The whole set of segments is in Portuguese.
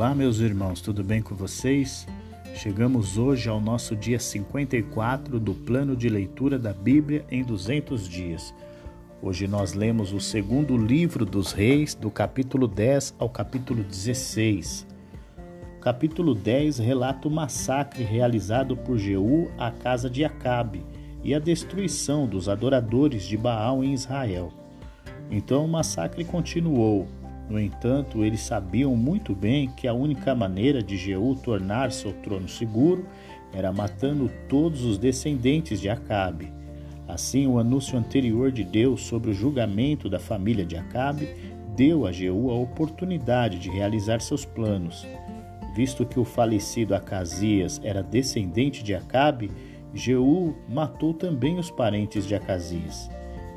Olá, meus irmãos, tudo bem com vocês? Chegamos hoje ao nosso dia 54 do plano de leitura da Bíblia em 200 dias. Hoje nós lemos o segundo livro dos Reis, do capítulo 10 ao capítulo 16. O capítulo 10 relata o massacre realizado por Jeú à casa de Acabe e a destruição dos adoradores de Baal em Israel. Então o massacre continuou no entanto, eles sabiam muito bem que a única maneira de Jeú tornar seu trono seguro era matando todos os descendentes de Acabe. Assim, o anúncio anterior de Deus sobre o julgamento da família de Acabe deu a Jeú a oportunidade de realizar seus planos. Visto que o falecido Acasias era descendente de Acabe, Jeú matou também os parentes de Acasias.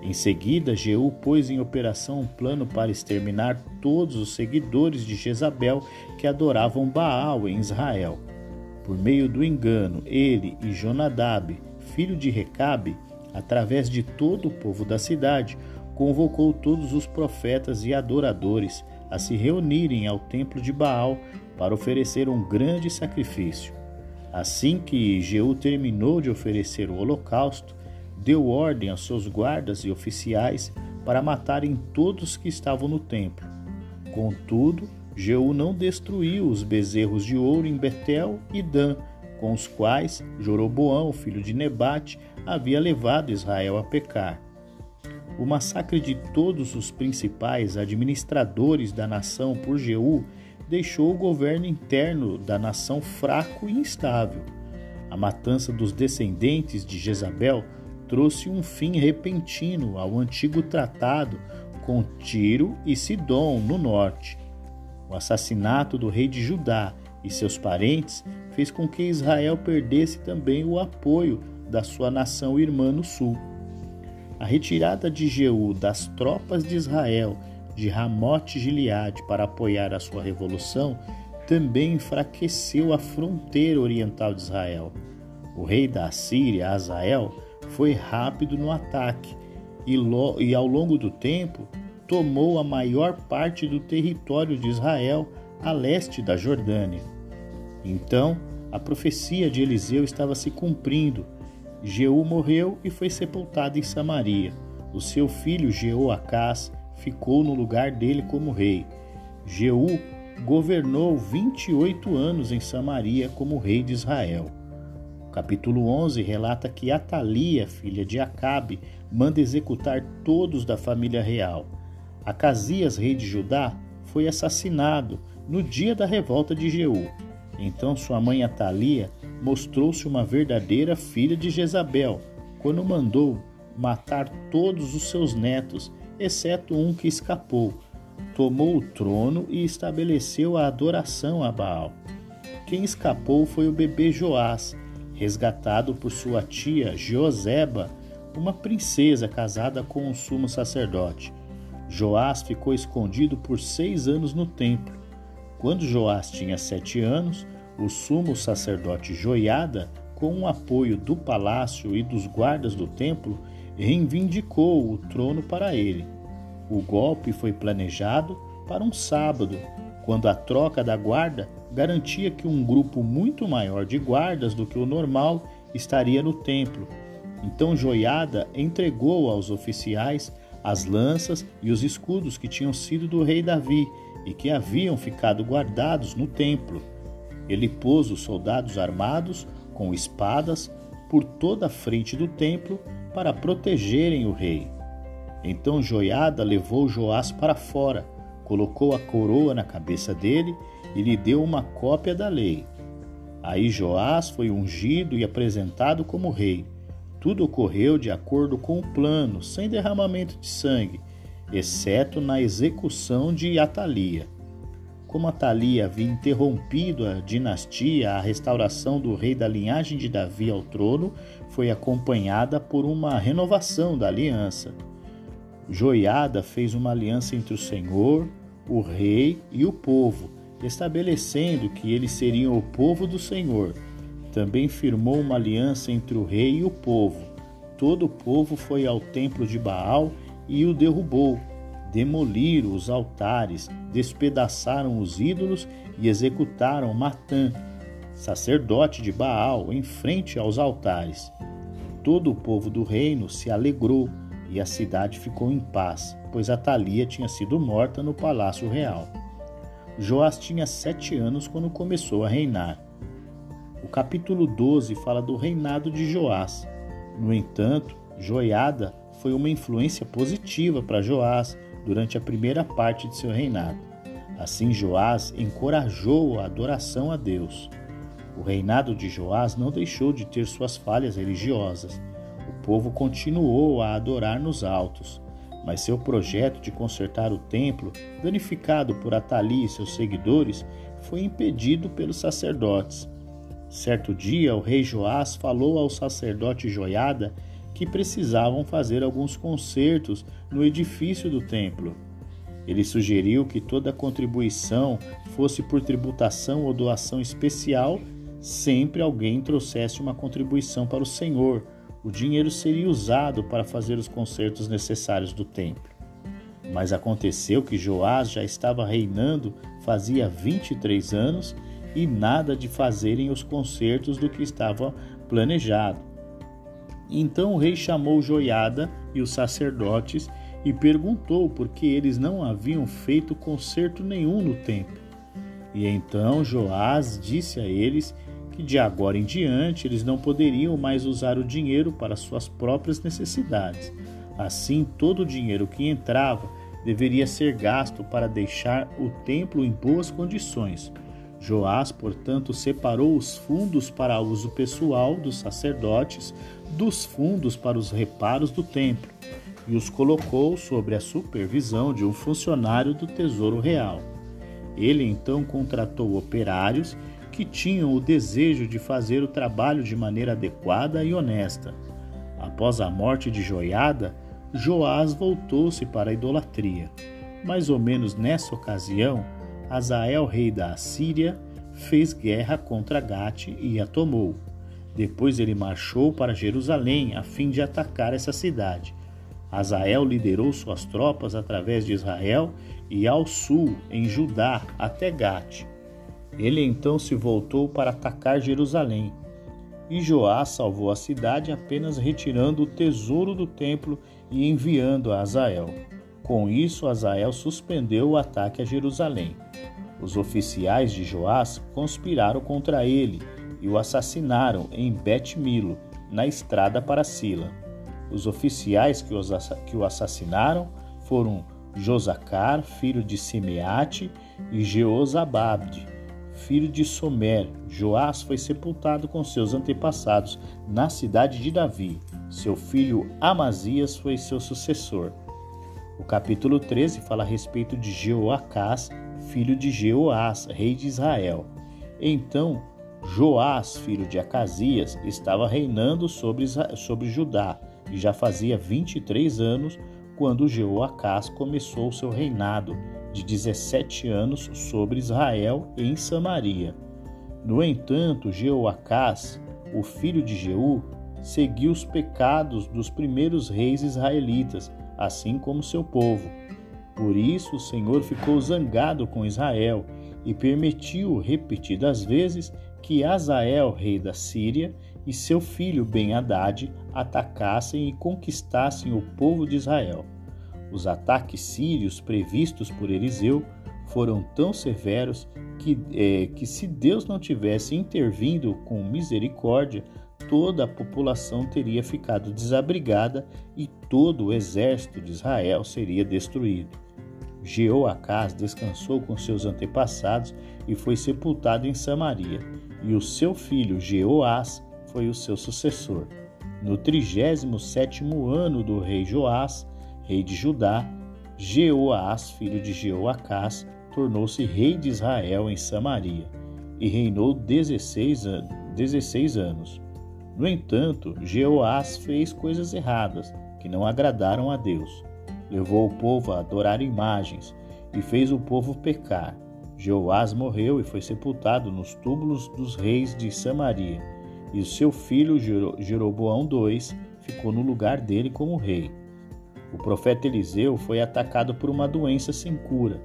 Em seguida, Jeú pôs em operação um plano para exterminar todos os seguidores de Jezabel que adoravam Baal em Israel. Por meio do engano, ele e Jonadab, filho de Recabe, através de todo o povo da cidade, convocou todos os profetas e adoradores a se reunirem ao templo de Baal para oferecer um grande sacrifício. Assim que Jeú terminou de oferecer o holocausto, deu ordem aos seus guardas e oficiais para matarem todos que estavam no templo. Contudo, Jeú não destruiu os bezerros de ouro em Betel e Dan, com os quais Joroboão, filho de Nebate, havia levado Israel a pecar. O massacre de todos os principais administradores da nação por Jeú deixou o governo interno da nação fraco e instável. A matança dos descendentes de Jezabel trouxe um fim repentino ao antigo tratado com Tiro e Sidom no norte. O assassinato do rei de Judá e seus parentes fez com que Israel perdesse também o apoio da sua nação irmã no sul. A retirada de Jeú das tropas de Israel de Ramote Gileade para apoiar a sua revolução também enfraqueceu a fronteira oriental de Israel. O rei da Síria, Azael, foi rápido no ataque e, e ao longo do tempo tomou a maior parte do território de Israel a leste da Jordânia. Então, a profecia de Eliseu estava se cumprindo. Jeú morreu e foi sepultado em Samaria. O seu filho Jeoacás ficou no lugar dele como rei. Jeú governou 28 anos em Samaria como rei de Israel capítulo 11 relata que Atalia, filha de Acabe, manda executar todos da família real. Acasias, rei de Judá, foi assassinado no dia da revolta de Jeú. Então sua mãe Atalia mostrou-se uma verdadeira filha de Jezabel, quando mandou matar todos os seus netos, exceto um que escapou. Tomou o trono e estabeleceu a adoração a Baal. Quem escapou foi o bebê Joás, resgatado por sua tia Joseba, uma princesa casada com um sumo sacerdote. Joás ficou escondido por seis anos no templo. Quando Joás tinha sete anos, o sumo sacerdote Joiada, com o apoio do palácio e dos guardas do templo, reivindicou o trono para ele. O golpe foi planejado para um sábado, quando a troca da guarda garantia que um grupo muito maior de guardas do que o normal estaria no templo. Então Joiada entregou aos oficiais as lanças e os escudos que tinham sido do rei Davi e que haviam ficado guardados no templo. Ele pôs os soldados armados com espadas por toda a frente do templo para protegerem o rei. Então Joiada levou Joás para fora colocou a coroa na cabeça dele e lhe deu uma cópia da lei. Aí Joás foi ungido e apresentado como rei. Tudo ocorreu de acordo com o plano, sem derramamento de sangue, exceto na execução de Atalia. Como Atalia havia interrompido a dinastia, a restauração do rei da linhagem de Davi ao trono foi acompanhada por uma renovação da aliança. Joiada fez uma aliança entre o Senhor, o rei e o povo, estabelecendo que eles seriam o povo do Senhor. Também firmou uma aliança entre o rei e o povo. Todo o povo foi ao templo de Baal e o derrubou. demoliram os altares, despedaçaram os ídolos e executaram Matã, sacerdote de Baal, em frente aos altares. Todo o povo do reino se alegrou e a cidade ficou em paz, pois Atalia tinha sido morta no palácio real. Joás tinha sete anos quando começou a reinar. O capítulo 12 fala do reinado de Joás. No entanto, Joiada foi uma influência positiva para Joás durante a primeira parte de seu reinado. Assim, Joás encorajou a adoração a Deus. O reinado de Joás não deixou de ter suas falhas religiosas. O povo continuou a adorar nos altos, mas seu projeto de consertar o templo, danificado por Atali e seus seguidores, foi impedido pelos sacerdotes. Certo dia, o rei Joás falou ao sacerdote Joiada que precisavam fazer alguns consertos no edifício do templo. Ele sugeriu que toda contribuição fosse por tributação ou doação especial, sempre alguém trouxesse uma contribuição para o Senhor, o dinheiro seria usado para fazer os consertos necessários do templo. Mas aconteceu que Joás já estava reinando fazia 23 anos e nada de fazerem os consertos do que estava planejado. Então o rei chamou Joiada e os sacerdotes e perguntou por que eles não haviam feito conserto nenhum no templo. E então Joás disse a eles que de agora em diante eles não poderiam mais usar o dinheiro para suas próprias necessidades. Assim, todo o dinheiro que entrava deveria ser gasto para deixar o templo em boas condições. Joás, portanto, separou os fundos para uso pessoal dos sacerdotes dos fundos para os reparos do templo e os colocou sob a supervisão de um funcionário do Tesouro Real. Ele então contratou operários que tinham o desejo de fazer o trabalho de maneira adequada e honesta. Após a morte de Joiada, Joás voltou-se para a idolatria. Mais ou menos nessa ocasião, Azael, rei da Assíria, fez guerra contra Gate e a tomou. Depois ele marchou para Jerusalém a fim de atacar essa cidade. Azael liderou suas tropas através de Israel e ao sul, em Judá, até Gate. Ele então se voltou para atacar Jerusalém. E Joás salvou a cidade apenas retirando o tesouro do templo e enviando a Azael. Com isso, Azael suspendeu o ataque a Jerusalém. Os oficiais de Joás conspiraram contra ele e o assassinaram em Bet-Milo, na estrada para Sila. Os oficiais que, o assassinaram foram Josacar, filho de Simeate, e Jeozabade, filho de Somer, Joás foi sepultado com seus antepassados na cidade de Davi. Seu filho Amazias foi seu sucessor. O capítulo 13 fala a respeito de Jeoacás, filho de Jeoás, rei de Israel. Então, Joás, filho de Acasias, estava reinando sobre, sobre Judá e já fazia 23 anos quando Jeoacás começou seu reinado de 17 anos sobre Israel em Samaria. No entanto, Jeoacás, o filho de Jeú, seguiu os pecados dos primeiros reis israelitas, assim como seu povo. Por isso o Senhor ficou zangado com Israel e permitiu repetidas vezes que Azael, rei da Síria, e seu filho Ben-Hadad atacassem e conquistassem o povo de Israel. Os ataques sírios previstos por Eliseu foram tão severos que, é, que, se Deus não tivesse intervindo com misericórdia, toda a população teria ficado desabrigada e todo o exército de Israel seria destruído. Jeoacás descansou com seus antepassados e foi sepultado em Samaria, e o seu filho Jeoás foi o seu sucessor. No trigésimo sétimo ano do rei Joás, rei de Judá, Jeoás, filho de Jeoacás, tornou-se rei de Israel em Samaria e reinou 16, an 16 anos. No entanto, Jeoás fez coisas erradas que não agradaram a Deus. Levou o povo a adorar imagens e fez o povo pecar. Jeoás morreu e foi sepultado nos túmulos dos reis de Samaria, e seu filho Jeroboão II ficou no lugar dele como rei. O profeta Eliseu foi atacado por uma doença sem cura.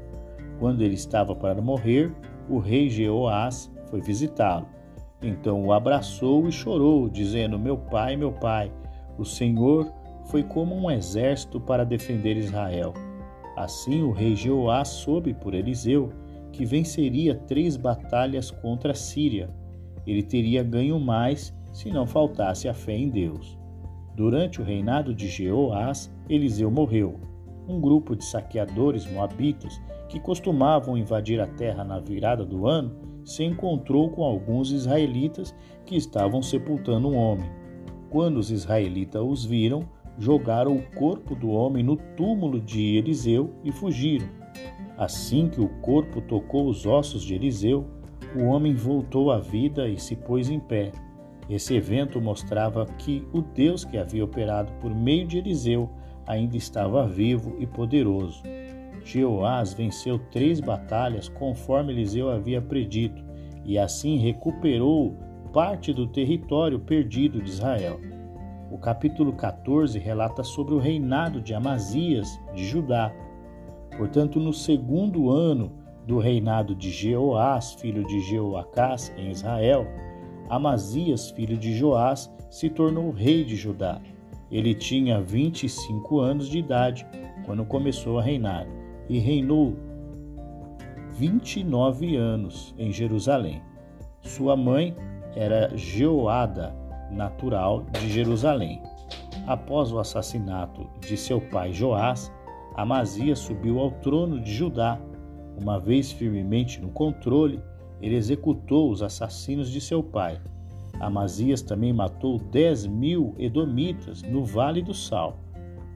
Quando ele estava para morrer, o rei Jeoás foi visitá-lo. Então o abraçou e chorou, dizendo: Meu pai, meu pai, o Senhor foi como um exército para defender Israel. Assim o rei Jeoás soube por Eliseu que venceria três batalhas contra a Síria. Ele teria ganho mais se não faltasse a fé em Deus. Durante o reinado de Jeoás, Eliseu morreu. Um grupo de saqueadores moabitas que costumavam invadir a terra na virada do ano se encontrou com alguns israelitas que estavam sepultando um homem. Quando os israelitas os viram, jogaram o corpo do homem no túmulo de Eliseu e fugiram. Assim que o corpo tocou os ossos de Eliseu, o homem voltou à vida e se pôs em pé. Esse evento mostrava que o Deus que havia operado por meio de Eliseu ainda estava vivo e poderoso. Jeoás venceu três batalhas conforme Eliseu havia predito, e assim recuperou parte do território perdido de Israel. O capítulo 14 relata sobre o reinado de Amazias de Judá. Portanto, no segundo ano do reinado de Jeoás, filho de Jeoacás, em Israel, Amazias, filho de Joás, se tornou rei de Judá. Ele tinha 25 anos de idade quando começou a reinar e reinou 29 anos em Jerusalém. Sua mãe era Jeoada, natural de Jerusalém. Após o assassinato de seu pai Joás, Amazias subiu ao trono de Judá. Uma vez firmemente no controle, ele executou os assassinos de seu pai. Amazias também matou dez mil edomitas no Vale do Sal.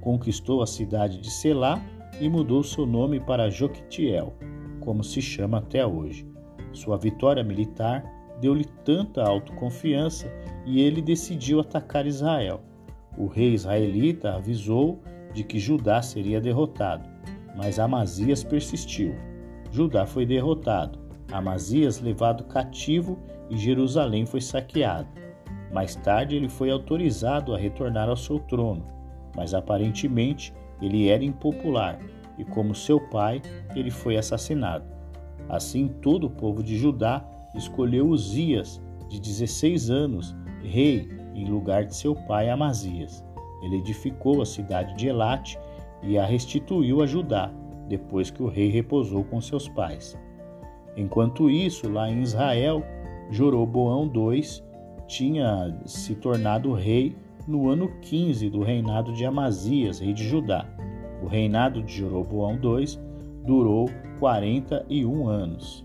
Conquistou a cidade de Selá e mudou seu nome para Joquitiel, como se chama até hoje. Sua vitória militar deu-lhe tanta autoconfiança e ele decidiu atacar Israel. O rei israelita avisou de que Judá seria derrotado, mas Amazias persistiu. Judá foi derrotado, Amazias levado cativo e Jerusalém foi saqueado. Mais tarde ele foi autorizado a retornar ao seu trono, mas aparentemente ele era impopular e, como seu pai, ele foi assassinado. Assim, todo o povo de Judá escolheu Uzias, de 16 anos, rei, em lugar de seu pai Amazias. Ele edificou a cidade de Elate e a restituiu a Judá, depois que o rei repousou com seus pais. Enquanto isso, lá em Israel, Joroboão II tinha se tornado rei no ano 15 do reinado de Amazias, rei de Judá. O reinado de Jeroboão II durou 41 anos.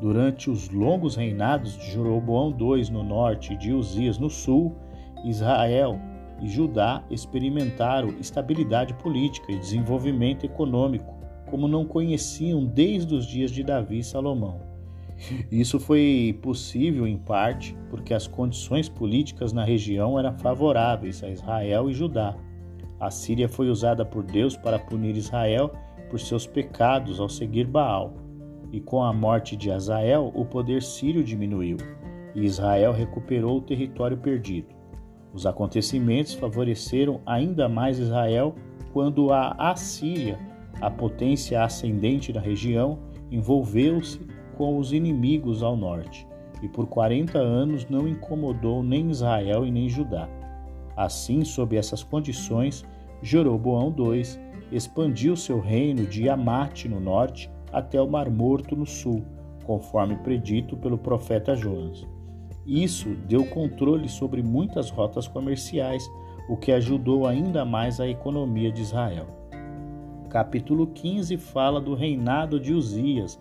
Durante os longos reinados de Jeroboão II no norte e de Uzias no sul, Israel e Judá experimentaram estabilidade política e desenvolvimento econômico como não conheciam desde os dias de Davi e Salomão. Isso foi possível em parte porque as condições políticas na região eram favoráveis a Israel e Judá. A Síria foi usada por Deus para punir Israel por seus pecados ao seguir Baal e com a morte de Azael, o poder sírio diminuiu, e Israel recuperou o território perdido. Os acontecimentos favoreceram ainda mais Israel quando a Assíria, a potência ascendente da região, envolveu-se com os inimigos ao norte, e por 40 anos não incomodou nem Israel e nem Judá. Assim, sob essas condições, Jeroboão II expandiu seu reino de Amate no norte até o Mar Morto no sul, conforme predito pelo profeta Jonas. Isso deu controle sobre muitas rotas comerciais, o que ajudou ainda mais a economia de Israel. Capítulo 15 fala do reinado de Uzias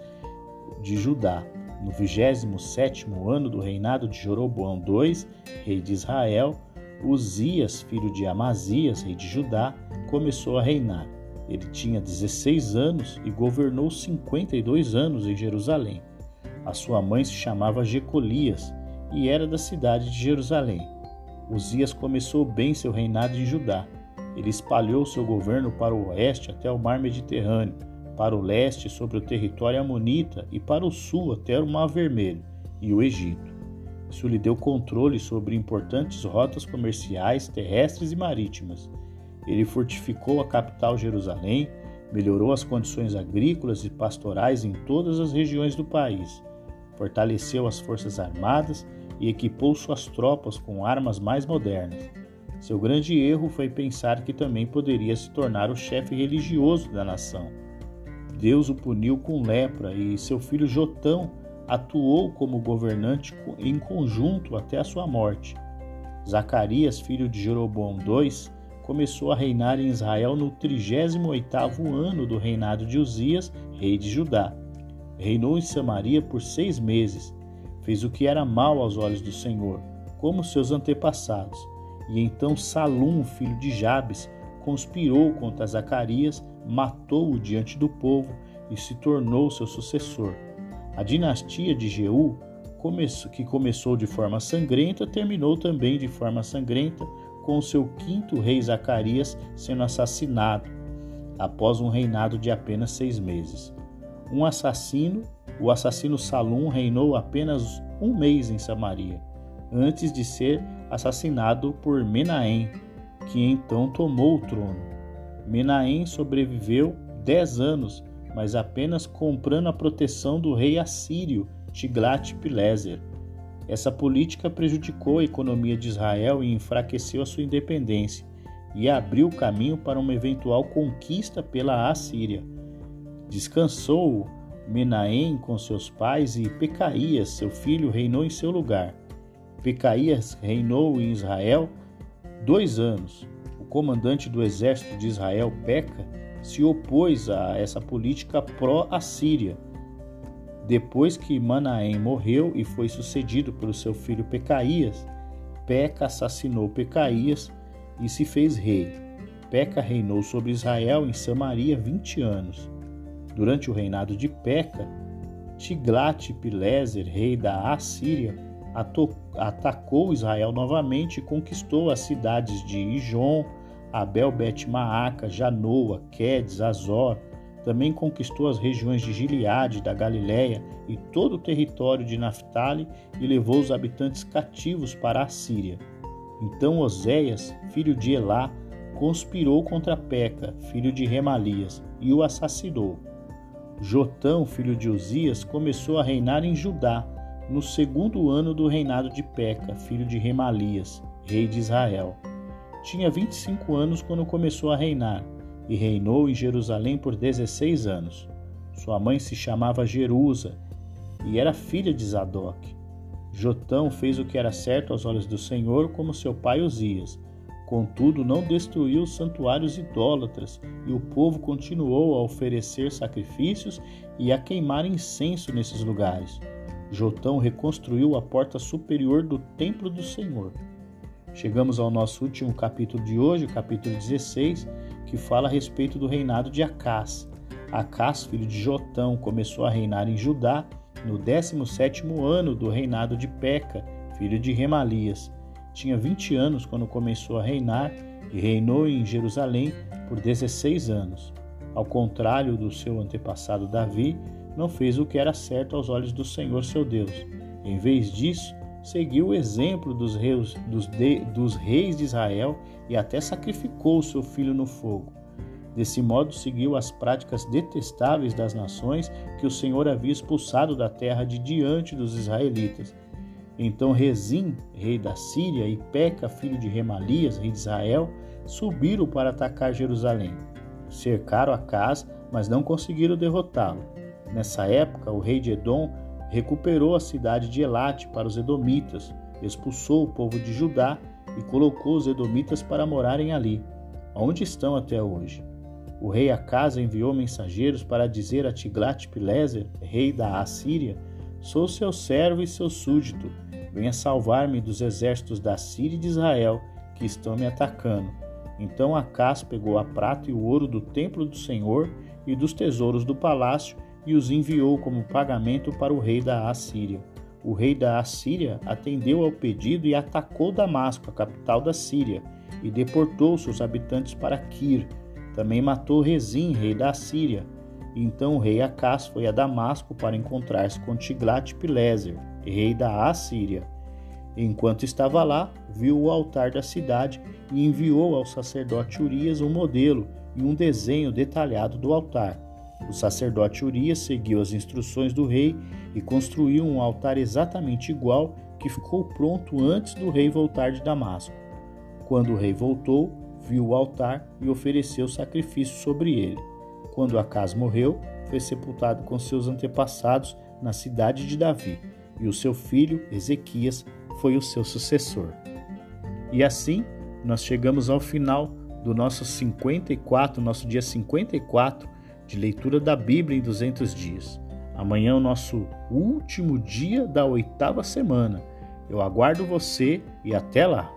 de Judá. No 27º ano do reinado de Jeroboão II, rei de Israel, Uzias, filho de Amazias, rei de Judá, começou a reinar. Ele tinha 16 anos e governou 52 anos em Jerusalém. A sua mãe se chamava Jecolias e era da cidade de Jerusalém. Uzias começou bem seu reinado em Judá. Ele espalhou seu governo para o oeste até o mar Mediterrâneo, para o leste sobre o território amonita e para o sul até o Mar Vermelho e o Egito. Isso lhe deu controle sobre importantes rotas comerciais terrestres e marítimas Ele fortificou a capital Jerusalém, melhorou as condições agrícolas e pastorais em todas as regiões do país, fortaleceu as forças armadas e equipou suas tropas com armas mais modernas. Seu grande erro foi pensar que também poderia se tornar o chefe religioso da nação. Deus o puniu com lepra e seu filho Jotão atuou como governante em conjunto até a sua morte. Zacarias, filho de Jeroboão II, começou a reinar em Israel no 38º ano do reinado de Uzias, rei de Judá. Reinou em Samaria por seis meses. Fez o que era mal aos olhos do Senhor, como seus antepassados. E então Salum, filho de Jabes, conspirou contra Zacarias, matou-o diante do povo e se tornou seu sucessor. A dinastia de Jeú, que começou de forma sangrenta, terminou também de forma sangrenta, com seu quinto rei Zacarias sendo assassinado, após um reinado de apenas seis meses. Um assassino, o assassino Salum, reinou apenas um mês em Samaria, antes de ser assassinado por Menahem, que então tomou o trono. Menahem sobreviveu dez anos, mas apenas comprando a proteção do rei assírio Tiglat-Pileser. Essa política prejudicou a economia de Israel e enfraqueceu a sua independência, e abriu caminho para uma eventual conquista pela Assíria. Descansou Menahem com seus pais e Pecaías, seu filho, reinou em seu lugar. Pecaías reinou em Israel dois anos. O comandante do exército de Israel, Peca, se opôs a essa política pró-assíria. Depois que Manaém morreu e foi sucedido pelo seu filho Pecaías, Peca assassinou Pecaías e se fez rei. Peca reinou sobre Israel em Samaria 20 anos. Durante o reinado de Peca, Tiglat-Pileser, rei da Assíria, atacou Israel novamente e conquistou as cidades de Ijon, Abel Bet Maaca, Janoa, Quedes, Azor. Também conquistou as regiões de Gileade, da Galiléia e todo o território de Naphtali e levou os habitantes cativos para a Síria. Então Oséias, filho de Elá, conspirou contra Peca, filho de Remalias, e o assassinou. Jotão, filho de Uzias, começou a reinar em Judá, no segundo ano do reinado de Peca, filho de Remalias, rei de Israel. Tinha 25 anos quando começou a reinar e reinou em Jerusalém por 16 anos. Sua mãe se chamava Jerusa e era filha de Zadok. Jotão fez o que era certo aos olhos do Senhor, como seu pai Uzias. Contudo, não destruiu os santuários idólatras, e o povo continuou a oferecer sacrifícios e a queimar incenso nesses lugares. Jotão reconstruiu a porta superior do templo do Senhor. Chegamos ao nosso último capítulo de hoje, o capítulo 16, que fala a respeito do reinado de Acás. Acás, filho de Jotão, começou a reinar em Judá no 17º ano do reinado de Peca, filho de Remalias. Tinha 20 anos quando começou a reinar e reinou em Jerusalém por 16 anos. Ao contrário do seu antepassado Davi, não fez o que era certo aos olhos do Senhor seu Deus. Em vez disso, seguiu o exemplo dos reis, dos, de, dos reis de Israel e até sacrificou seu filho no fogo. Desse modo, seguiu as práticas detestáveis das nações que o Senhor havia expulsado da terra de diante dos israelitas. Então Rezim, rei da Síria, e Peca, filho de Remalias, rei de Israel, subiram para atacar Jerusalém. Cercaram a casa, mas não conseguiram derrotá-lo. Nessa época, o rei de Edom recuperou a cidade de Elate para os edomitas, expulsou o povo de Judá e colocou os edomitas para morarem ali, onde estão até hoje. O rei Acasa enviou mensageiros para dizer a Tiglat-Pileser, rei da Assíria: Sou seu servo e seu súdito. Venha salvar-me dos exércitos da Síria e de Israel que estão me atacando. Então Acas pegou a prata e o ouro do templo do Senhor e dos tesouros do palácio e os enviou como pagamento para o rei da Assíria. O rei da Assíria atendeu ao pedido e atacou Damasco, a capital da Síria, e deportou seus habitantes para Kir. Também matou Rezim, rei da Síria. Então o rei Acás foi a Damasco para encontrar-se com Tiglat-Pileser, rei da Assíria. Enquanto estava lá, viu o altar da cidade e enviou ao sacerdote Urias um modelo e um desenho detalhado do altar. O sacerdote Urias seguiu as instruções do rei e construiu um altar exatamente igual que ficou pronto antes do rei voltar de Damasco. Quando o rei voltou, viu o altar e ofereceu sacrifício sobre ele. Quando Acas morreu, foi sepultado com seus antepassados na cidade de Davi, e o seu filho Ezequias foi o seu sucessor. E assim, nós chegamos ao final do nosso 54, nosso dia 54 de leitura da Bíblia em 200 dias. Amanhã é o nosso último dia da oitava semana. Eu aguardo você e até lá!